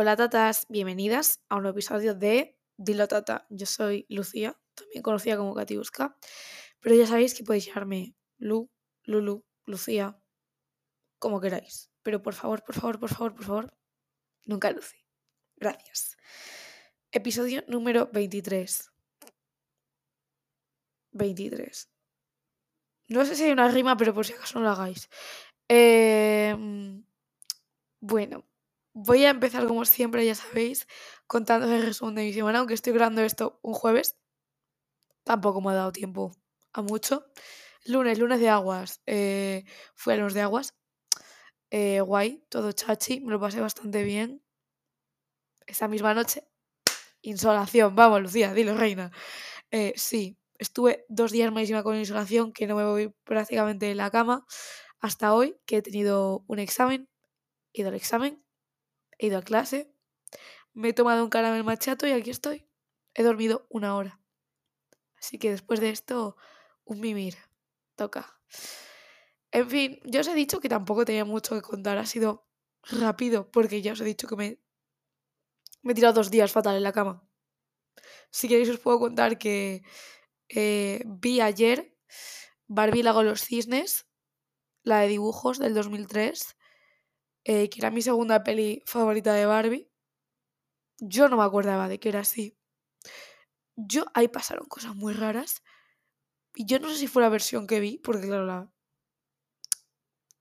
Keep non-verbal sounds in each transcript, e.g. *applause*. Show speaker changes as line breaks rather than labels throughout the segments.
Hola tatas, bienvenidas a un nuevo episodio de Dilo Tata. Yo soy Lucía, también conocida como Katiuska, pero ya sabéis que podéis llamarme Lu, Lulu, Lucía, como queráis. Pero por favor, por favor, por favor, por favor, nunca Lucy. Gracias. Episodio número 23. 23. No sé si hay una rima, pero por si acaso no la hagáis. Em, bueno, voy a empezar como siempre, ya sabéis, contando el resumen de mi semana, aunque estoy grabando esto un jueves. Tampoco me ha dado tiempo a mucho. Lunes, lunes de aguas. Eh, fui a lunes de aguas. Eh, guay, todo chachi, me lo pasé bastante bien. Esa misma noche, insolación, vamos, Lucía, dilo, reina. Eh, sí, estuve dos días malísima con insolación, que no me voy prácticamente de la cama, hasta hoy, que he tenido un examen, he ido al examen, he ido a clase, me he tomado un caramel machato y aquí estoy. He dormido una hora. Así que después de esto, un mimir. Toca. En fin, yo os he dicho que tampoco tenía mucho que contar. Ha sido rápido, porque ya os he dicho que me, me he tirado dos días fatal en la cama. Si queréis os puedo contar que eh, vi ayer Barbie Lago los Cisnes, la de dibujos del 2003, eh, que era mi segunda peli favorita de Barbie. Yo no me acordaba de que era así. Yo ahí pasaron cosas muy raras. Y yo no sé si fue la versión que vi, porque claro, la...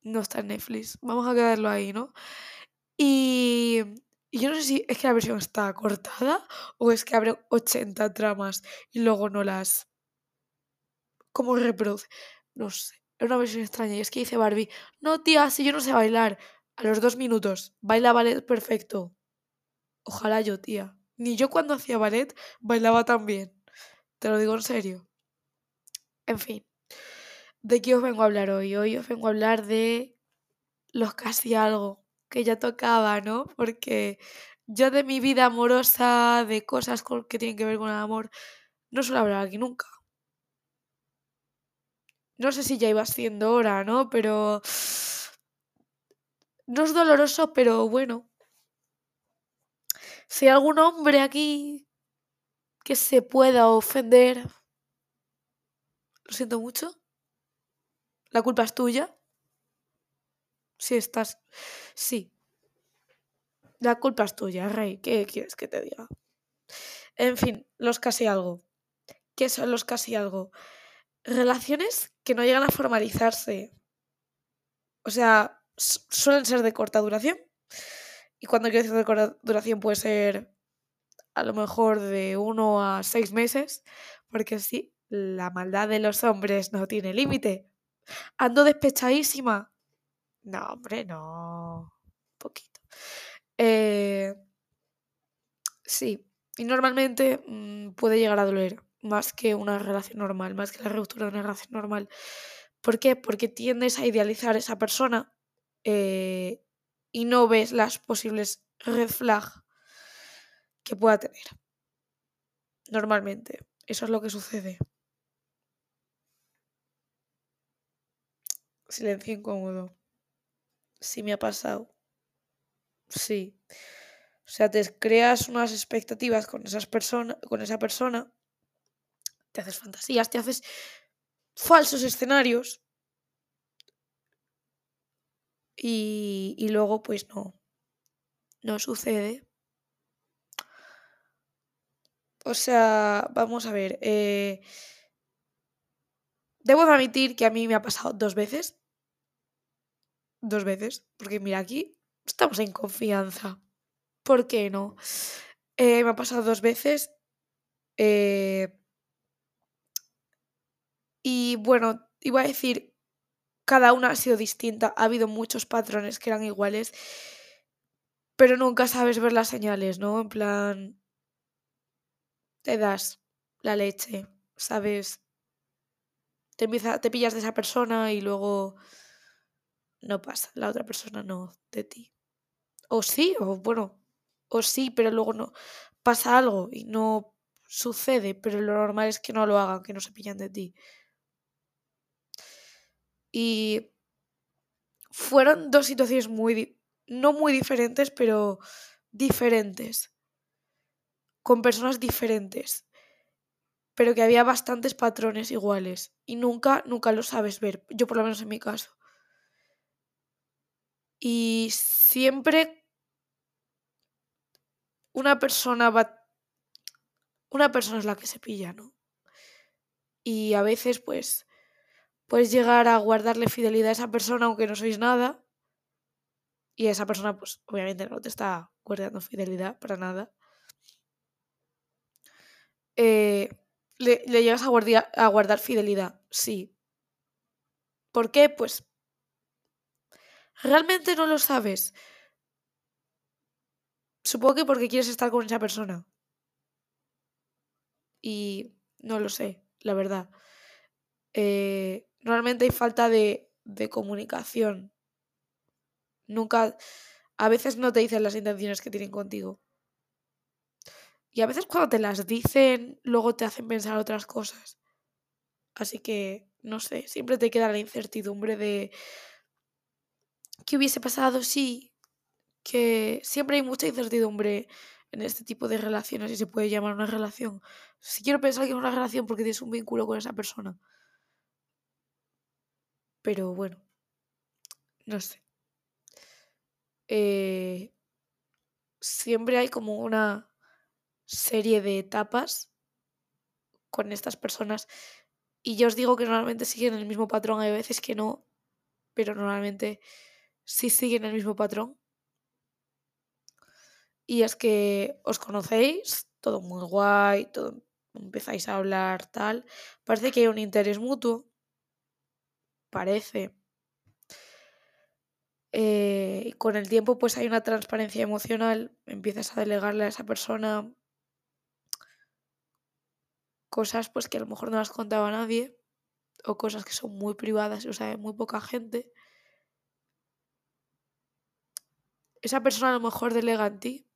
no está en Netflix. Vamos a quedarlo ahí, ¿no? Y, y yo no sé si es que la versión está cortada o es que abre 80 tramas y luego no las... ¿Cómo reproduce? No sé. Era una versión extraña. Y es que dice Barbie, no tía, si yo no sé bailar. A los dos minutos, baila ballet perfecto. Ojalá yo, tía. Ni yo cuando hacía ballet bailaba tan bien. Te lo digo en serio. En fin. ¿De qué os vengo a hablar hoy? Hoy os vengo a hablar de los casi algo que ya tocaba, ¿no? Porque yo de mi vida amorosa, de cosas que tienen que ver con el amor, no suelo hablar aquí nunca. No sé si ya iba siendo hora, ¿no? Pero... No es doloroso, pero bueno. Si hay algún hombre aquí que se pueda ofender, lo siento mucho. La culpa es tuya. Si estás... Sí. La culpa es tuya, Rey. ¿Qué quieres que te diga? En fin, los casi algo. ¿Qué son los casi algo? Relaciones que no llegan a formalizarse. O sea, suelen ser de corta duración. Y cuando quiero decir de corta duración puede ser a lo mejor de uno a seis meses. Porque sí, la maldad de los hombres no tiene límite. Ando despechadísima. No, hombre, no. Poquito. Eh, sí, y normalmente mmm, puede llegar a doler más que una relación normal, más que la ruptura de una relación normal. ¿Por qué? Porque tiendes a idealizar a esa persona eh, y no ves las posibles red flag que pueda tener. Normalmente, eso es lo que sucede. Silencio incómodo. Sí me ha pasado. Sí. O sea, te creas unas expectativas con, esas con esa persona, te haces fantasías, te haces falsos escenarios y, luego pues no, no sucede. O sea, vamos a ver. Eh, debo admitir que a mí me ha pasado dos veces. Dos veces. Porque mira, aquí estamos en confianza. ¿Por qué no? Eh, me ha pasado dos veces. Eh, y bueno, iba a decir, cada una ha sido distinta. Ha habido muchos patrones que eran iguales. Pero nunca sabes ver las señales, ¿no? En plan, te das la leche, ¿sabes? Te, pillas de esa persona y luego no pasa, la otra persona no de ti. O sí, o bueno, o sí, pero luego no pasa algo y no sucede, pero lo normal es que no lo hagan, que no se pillan de ti. Y fueron dos situaciones muy, no muy diferentes, pero diferentes, con personas diferentes, pero que había bastantes patrones iguales y nunca, nunca lo sabes ver, yo por lo menos en mi caso. Y siempre una persona va... Una persona es la que se pilla, ¿no? Y a veces, pues, puedes llegar a guardarle fidelidad a esa persona aunque no sois nada. Y esa persona, pues, obviamente no te está guardando fidelidad para nada. Eh, le, llegas a, a guardar fidelidad, sí. ¿Por qué? Pues realmente no lo sabes. Supongo que porque quieres estar con esa persona. Y no lo sé, la verdad. Eh, normalmente hay falta de, de comunicación. Nunca, a veces no te dicen las intenciones que tienen contigo. Y a veces cuando te las dicen, luego te hacen pensar otras cosas. Así que, no sé, siempre te queda la incertidumbre de qué hubiese pasado si, que siempre hay mucha incertidumbre en este tipo de relaciones y se puede llamar una relación. Si quiero pensar que es una relación porque tienes un vínculo con esa persona. Pero bueno, no sé. Eh, siempre hay como una serie de etapas con estas personas y yo os digo que normalmente siguen el mismo patrón, hay veces que no, pero normalmente sí siguen el mismo patrón. Y es que os conocéis, todo muy guay, todo empezáis a hablar tal, parece que hay un interés mutuo, parece. Eh, con el tiempo pues hay una transparencia emocional, empiezas a delegarle a esa persona cosas pues que a lo mejor no las contaba nadie o cosas que son muy privadas y o sabe muy poca gente. Esa persona a lo mejor delega en ti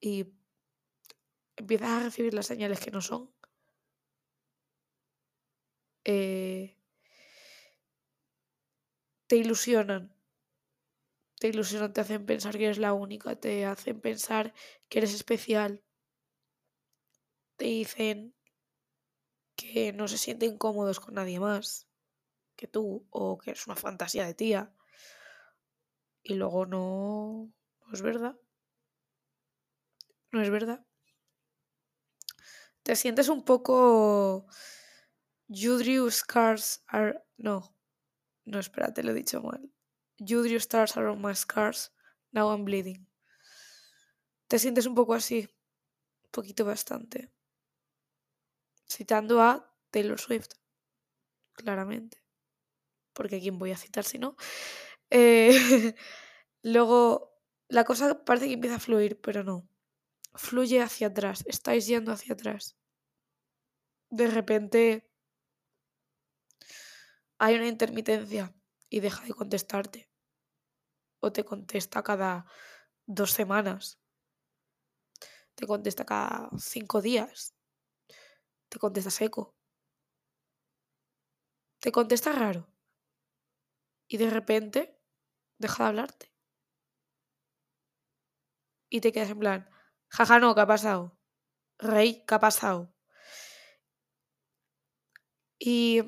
y empiezas a recibir las señales que no son. Eh, te ilusionan. Te ilusionan, te hacen pensar que eres la única, te hacen pensar que eres especial. Te dicen que no se sienten cómodos con nadie más que tú o que es una fantasía de tía. Y luego no, no es verdad. No es verdad. Te sientes un poco... You scars are... No, no, espérate, lo he dicho mal. You drew stars around my scars. Now I'm bleeding. Te sientes un poco así. Un poquito bastante. Citando a Taylor Swift. Claramente. Porque quién voy a citar si no. Eh, *laughs* luego, la cosa parece que empieza a fluir, pero no. Fluye hacia atrás. Estáis yendo hacia atrás. De repente hay una intermitencia y deja de contestarte. O te contesta cada dos semanas. Te contesta cada cinco días. Te contesta seco. Te contesta raro. Y de repente deja de hablarte. Y te quedas en plan, jaja, no, ¿qué ha pasado? Rey, ¿qué ha pasado? Y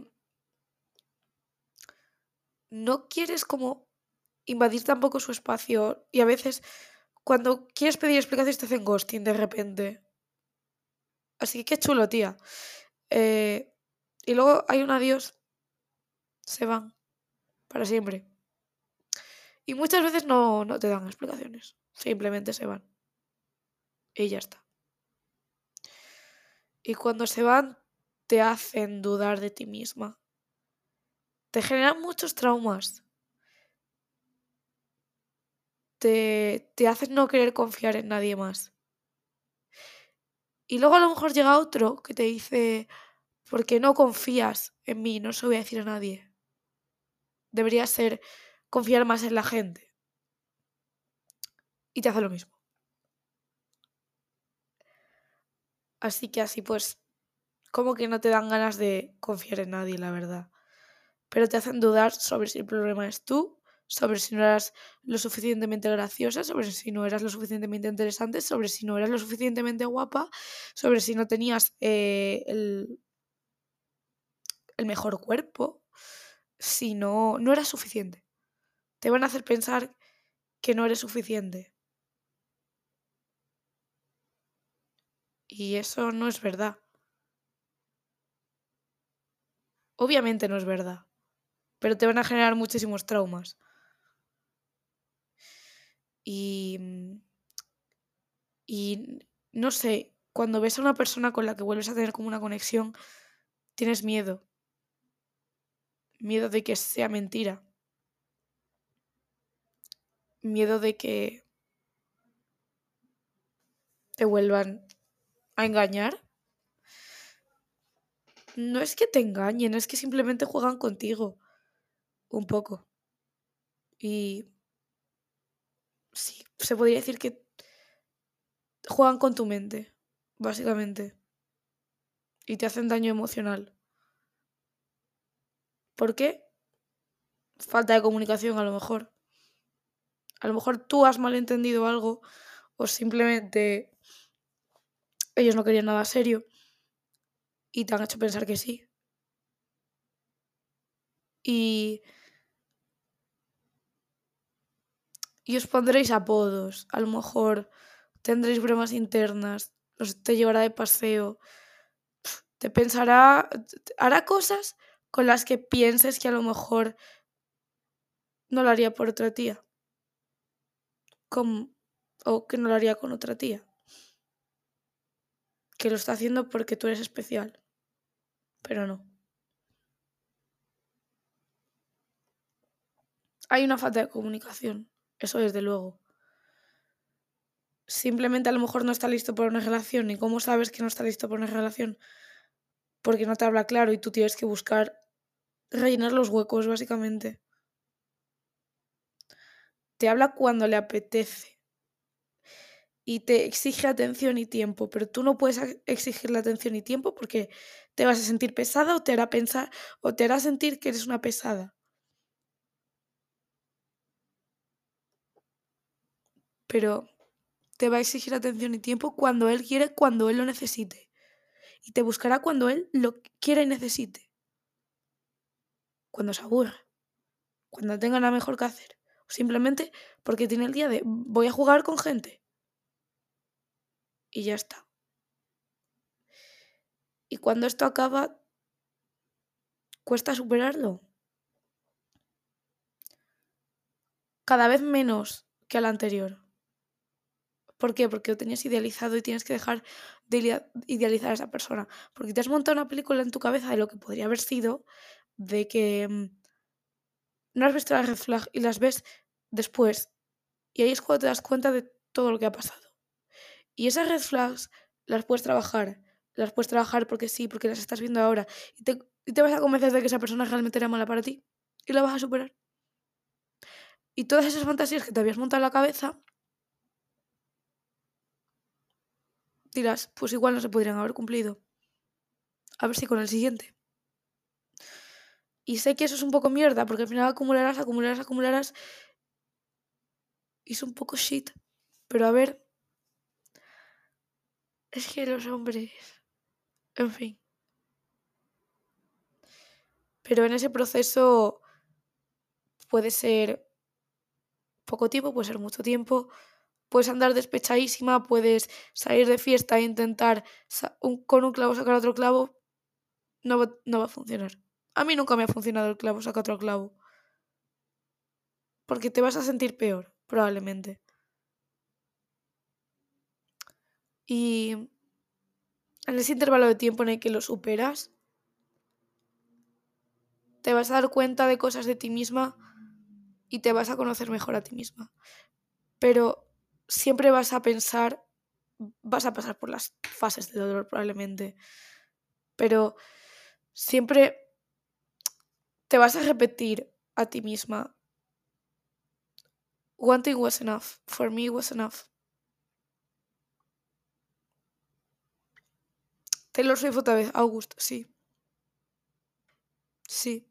no quieres como invadir tampoco su espacio y a veces cuando quieres pedir explicaciones te hacen ghosting de repente. Así que qué chulo, tía. Eh, y luego hay un adiós. Se van. Para siempre. Y muchas veces no, no te dan explicaciones. Simplemente se van. Y ya está. Y cuando se van, te hacen dudar de ti misma te generan muchos traumas. Te, te hacen no querer confiar en nadie más. Y luego a lo mejor llega otro que te dice, porque no confías en mí, no se lo voy a decir a nadie. Debería ser confiar más en la gente. Y te hace lo mismo. Así que así pues, como que no te dan ganas de confiar en nadie, la verdad pero te hacen dudar sobre si el problema es tú sobre si no eras lo suficientemente graciosa, sobre si no eras lo suficientemente interesante, sobre si no eras lo suficientemente guapa, sobre si no tenías eh, el, el mejor cuerpo, si no, no eras suficiente. Te van a hacer pensar que no eres suficiente. Y eso no es verdad. Obviamente no es verdad. Pero te van a generar muchísimos traumas. Y, mm, y no sé, cuando ves a una persona con la que vuelves a tener como una conexión, tienes miedo. Miedo de que sea mentira. Miedo de que te vuelvan a engañar. No es que te engañen, es que simplemente juegan contigo. Un poco. Y sí, se podría decir que juegan con tu mente, básicamente. Y te hacen daño emocional. ¿Por qué? Falta de comunicación a lo mejor. A lo mejor tú has malentendido algo o simplemente ellos no querían nada serio y te han hecho pensar que sí. Y y os pondréis apodos. A lo mejor tendréis bromas internas, os te llevará de paseo, te pensará, hará cosas con las que pienses que a lo mejor no lo haría por otra tía. o que no lo haría con otra tía. Que lo está haciendo porque tú eres especial. Pero no. Hay una falta de comunicación. Eso desde luego. Simplemente a lo mejor no está listo por una relación. ¿Y cómo sabes que no está listo por una relación? Porque no te habla claro y tú tienes que buscar rellenar los huecos, básicamente. Te habla cuando le apetece. Y te exige atención y tiempo, pero tú no puedes exigirle atención y tiempo porque te vas a sentir pesada o te hará pensar o te hará sentir que eres una pesada. Pero te va a exigir atención y tiempo cuando él quiere, cuando él lo necesite. Y te buscará cuando él lo quiere y necesite. Cuando se aburra. Cuando tenga nada mejor que hacer. Simplemente porque tiene el día de voy a jugar con gente. Y ya está. Y cuando esto acaba, cuesta superarlo. Cada vez menos que al anterior. ¿Por qué? Porque lo tenías idealizado y tienes que dejar de idealizar a esa persona. Porque te has montado una película en tu cabeza de lo que podría haber sido, de que mm, no has visto las red flag y las ves después. Y ahí es cuando te das cuenta de todo lo que ha pasado. Y esas red flags las puedes trabajar. Las puedes trabajar porque sí, porque las estás viendo ahora. Y te, y te vas a convencer de que esa persona realmente era mala para ti. Y la vas a superar. Y todas esas fantasías que te habías montado en la cabeza pues igual no se podrían haber cumplido. A ver si con el siguiente. Y sé que eso es un poco mierda, porque al final acumularás, acumularás, acumularás. Y es un poco shit. Pero a ver. Es que los hombres. En fin. Pero en ese proceso puede ser poco tiempo, puede ser mucho tiempo, puedes andar despechadísima, puedes salir de fiesta e intentar con un clavo sacar otro clavo, no va, no va a funcionar. A mí nunca me ha funcionado el clavo sacar otro clavo. Porque te vas a sentir peor, probablemente. Y en ese intervalo de tiempo en el que lo superas, te vas a dar cuenta de cosas de ti misma y te vas a conocer mejor a ti misma. Pero siempre vas a pensar, vas a pasar por las fases de dolor probablemente, pero siempre te vas a repetir a ti misma. One thing was enough. For me was enough. Taylor Swift otra vez. August, sí. Sí.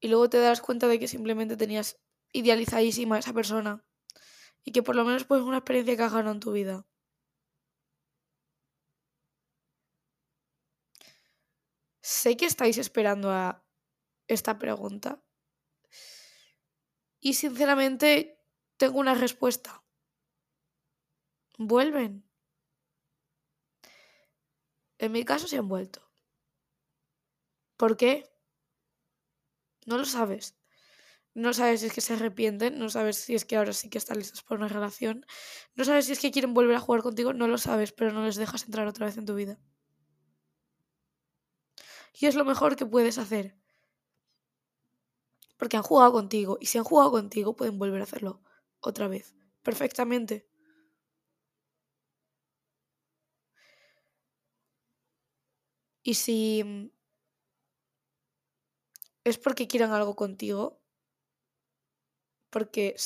y luego te das cuenta de que simplemente tenías idealizadísima a esa persona y que por lo menos pues una experiencia que has en tu vida. Sé que estáis esperando a esta pregunta y sinceramente tengo una respuesta. Vuelven. En mi caso se han vuelto. ¿Por qué? No lo sabes. No sabes si es que se arrepienten, no sabes si es que ahora sí que están listos por una relación, no sabes si es que quieren volver a jugar contigo, no lo sabes, pero no les dejas entrar otra vez en tu vida. Y es lo mejor que puedes hacer. Porque han jugado contigo, y si han jugado contigo pueden volver a hacerlo otra vez, perfectamente. Y si mm, es porque quieran algo contigo, porque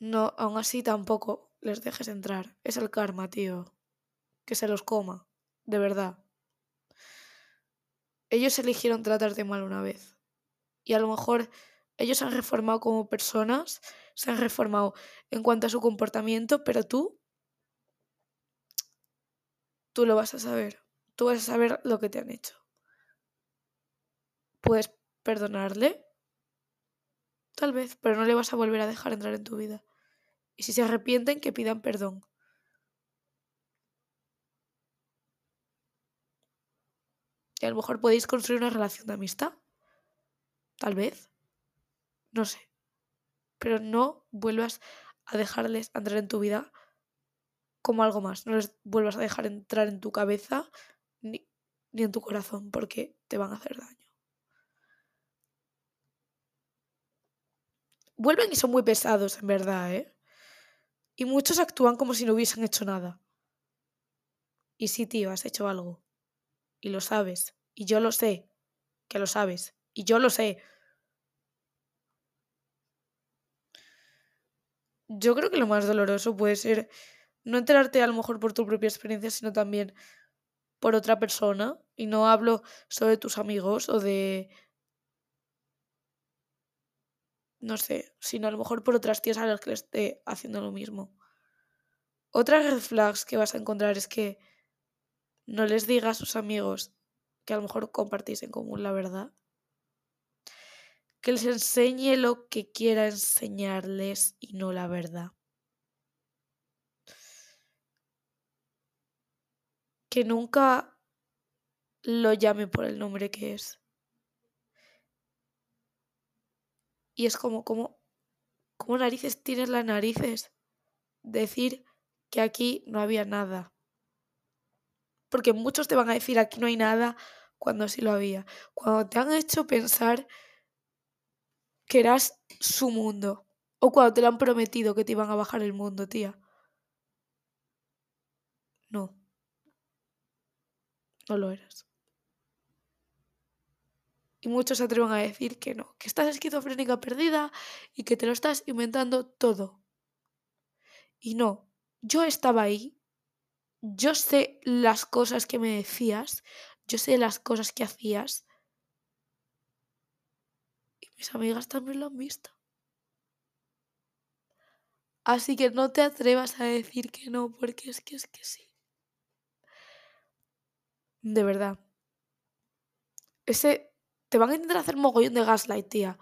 no, aún así tampoco les dejes entrar. Es el karma, tío. Que se los coma, de verdad. Ellos eligieron tratarte mal una vez. Y a lo mejor ellos se han reformado como personas, se han reformado en cuanto a su comportamiento, pero tú, tú lo vas a saber. Tú vas a saber lo que te han hecho. Puedes perdonarle, tal vez, pero no le vas a volver a dejar entrar en tu vida. Y si se arrepienten, que pidan perdón. Y a lo mejor podéis construir una relación de amistad. Tal vez. No sé. Pero no vuelvas a dejarles entrar en tu vida como algo más. No les vuelvas a dejar entrar en tu cabeza ni, ni en tu corazón porque te van a hacer daño. Vuelven y son muy pesados, en verdad, ¿eh? Y muchos actúan como si no hubiesen hecho nada. Y sí, tío, has hecho algo. Y lo sabes. Y yo lo sé. Que lo sabes. Y yo lo sé. Yo creo que lo más doloroso puede ser no enterarte a lo mejor por tu propia experiencia, sino también por otra persona. Y no hablo solo de tus amigos o de no sé, sino a lo mejor por otras tías a las que le esté haciendo lo mismo. Otras red flags que vas a encontrar es que no les digas a sus amigos que a lo mejor compartís en común la verdad. Que les enseñe lo que quiera enseñarles y no la verdad. Que nunca lo llame por el nombre que es. Y es como, como, como narices tienes las narices. Decir que aquí no había nada. Porque muchos te van a decir aquí no hay nada cuando sí lo había. Cuando te han hecho pensar que eras su mundo. O cuando te lo han prometido que te iban a bajar el mundo, tía. No. No lo eras. Y muchos se atreven a decir que no, que estás esquizofrénica perdida y que te lo estás inventando todo. Y no, yo estaba ahí, yo sé las cosas que me decías, yo sé las cosas que hacías. Y mis amigas también lo han visto. Así que no te atrevas a decir que no, porque es que es que sí. De verdad. Ese te van a intentar hacer mogollón de gaslight, tía.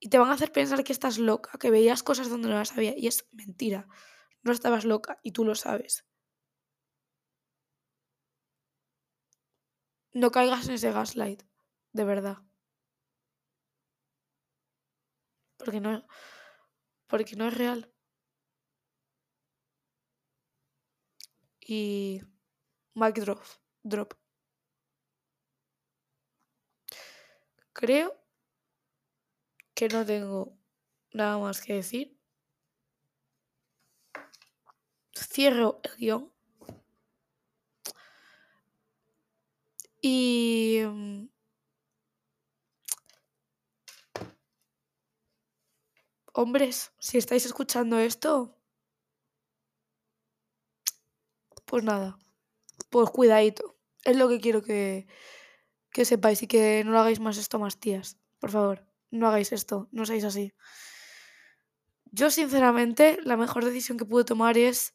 Y te van a hacer pensar que estás loca, que veías cosas donde no las sabía. Y es mentira. No estabas loca y tú lo sabes. No caigas en ese gaslight, de verdad. Porque no, porque no es real. Y mic drop, drop. Creo que no tengo nada más que decir. Cierro el guion. Y... Mm, hombres, si estáis escuchando esto, pues nada, pues cuidadito. Es lo que quiero que, que sepáis y que no lo hagáis más esto más tías. Por favor, no hagáis esto, no seáis así. Yo, sinceramente, la mejor decisión que pude tomar es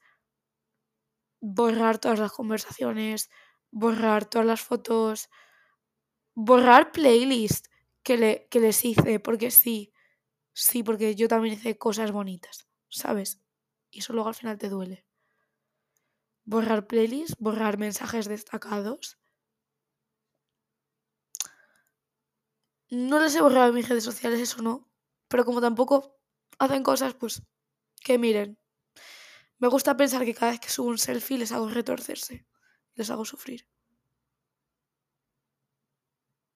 borrar todas las conversaciones, borrar todas las fotos, borrar playlist que, le, que les hice, porque sí, sí, porque yo también hice cosas bonitas, ¿sabes? Y eso luego al final te duele. Borrar playlist, borrar mensajes destacados. No les he borrado mis redes sociales, eso no. Pero como tampoco hacen cosas, pues que miren. Me gusta pensar que cada vez que subo un selfie les hago retorcerse, les hago sufrir.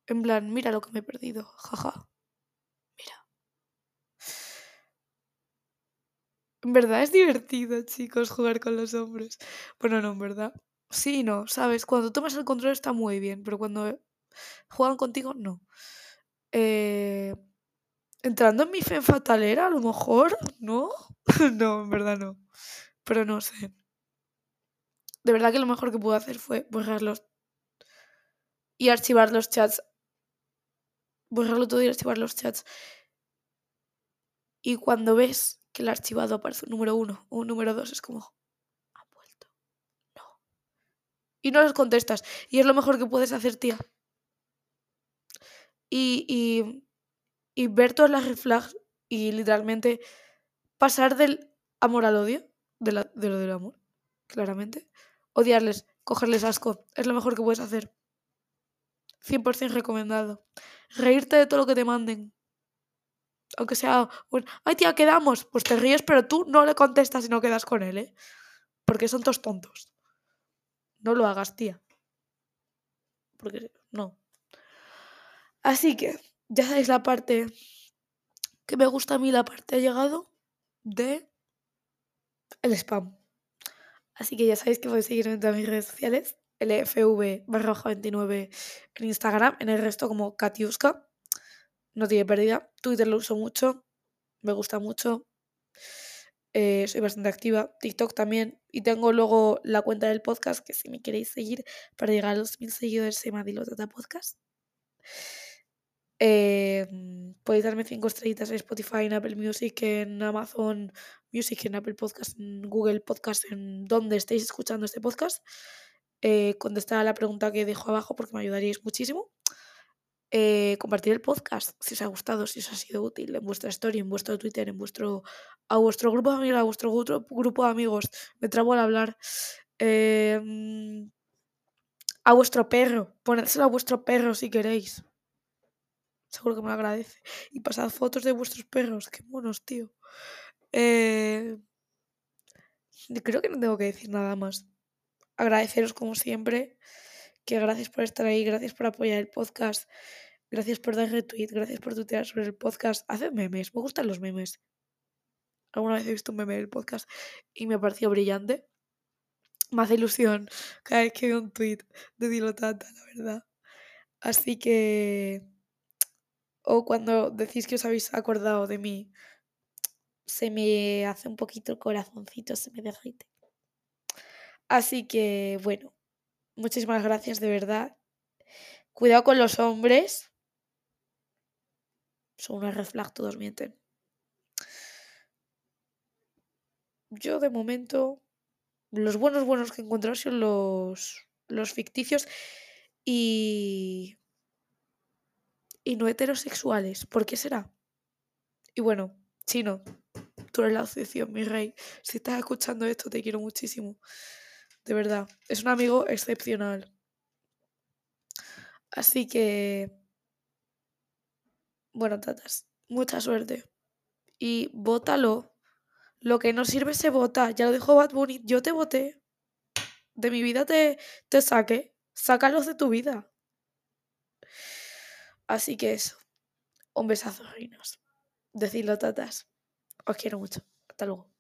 En plan, mira lo que me he perdido, jaja. Mira. En verdad es divertido, chicos, jugar con los hombres. Bueno, no, en verdad. Sí, no, sabes, cuando tomas el control está muy bien, pero cuando juegan contigo, no. Eh, entrando en mi fe fatalera, a lo mejor, ¿no? *laughs* no, en verdad no. Pero no sé. De verdad que lo mejor que pude hacer fue borrarlos y archivar los chats borrarlo todo y archivar los chats. Y cuando ves que el archivado aparece un número uno o un número dos, es como, ha vuelto. No. Y no les contestas. Y es lo mejor que puedes hacer, tía. Y, y, ver todas las reflags y literalmente pasar del amor al odio, de, la, de lo del amor, claramente. Odiarles, cogerles asco, es lo mejor que puedes hacer. 100% recomendado. Reírte de todo lo que te manden. Aunque sea, ay tía, quedamos. Pues te ríes, pero tú no le contestas y no quedas con él, ¿eh? Porque son todos tontos. No lo hagas, tía. Porque no. Así que, ya sabéis la parte que me gusta a mí, la parte ha llegado de el spam. Así que ya sabéis que podéis seguirme en todas mis redes sociales. LFV barra 29 en Instagram, en el resto como Katiuska. No tiene pérdida. Twitter lo uso mucho, me gusta mucho. Eh, soy bastante activa. TikTok también. Y tengo luego la cuenta del podcast, que si me queréis seguir para llegar a los mil seguidores se llama Dilotata Podcast. Eh, podéis darme 5 estrellitas en Spotify, en Apple Music, en Amazon Music, en Apple Podcast, en Google Podcast, en donde estéis escuchando este podcast eh, contestar a la pregunta que dejo abajo porque me ayudaríais muchísimo. Eh, compartir el podcast si os ha gustado, si os ha sido útil en vuestra story, en vuestro Twitter, en vuestro a vuestro grupo de amigos, a vuestro grupo de amigos. Me trabo al hablar. Em, a vuestro perro, ponédselo a vuestro perro si queréis. Seguro que me agradece. Y pasad fotos de vuestros perros. Qué monos, tío. Eh, creo que no tengo que decir nada más agradeceros como siempre, que gracias por estar ahí, gracias por apoyar el podcast, gracias por dar retweet, gracias por tutear sobre el podcast. Haced memes, me gustan los memes. Alguna vez he visto un meme del podcast y me ha parecido brillante. Me hace ilusión cada vez que veo un tweet de Dilo Tata, la verdad. Así que. O cuando decís que os habéis acordado de mí, se me hace un poquito el corazoncito, se me derrite. Así que, bueno, muchísimas gracias de verdad. Cuidado con los hombres. Son una red flag, todos mienten. Yo de momento, los buenos buenos que he encontrado son los, los ficticios y, y no heterosexuales. ¿Por qué será? Y bueno, chino, tú eres la asociación, mi rey. Si estás escuchando esto, te quiero muchísimo. De verdad, es un amigo excepcional. Así que, bueno, tatas, mucha suerte. Y bótalo. Lo que no sirve se vota. Ya lo dijo Bad Bunny. Yo te voté. De mi vida te, te saqué. Sácalos de tu vida. Así que eso. Un besazo, reinos. Decidlo, tatas. Os quiero mucho. Hasta luego.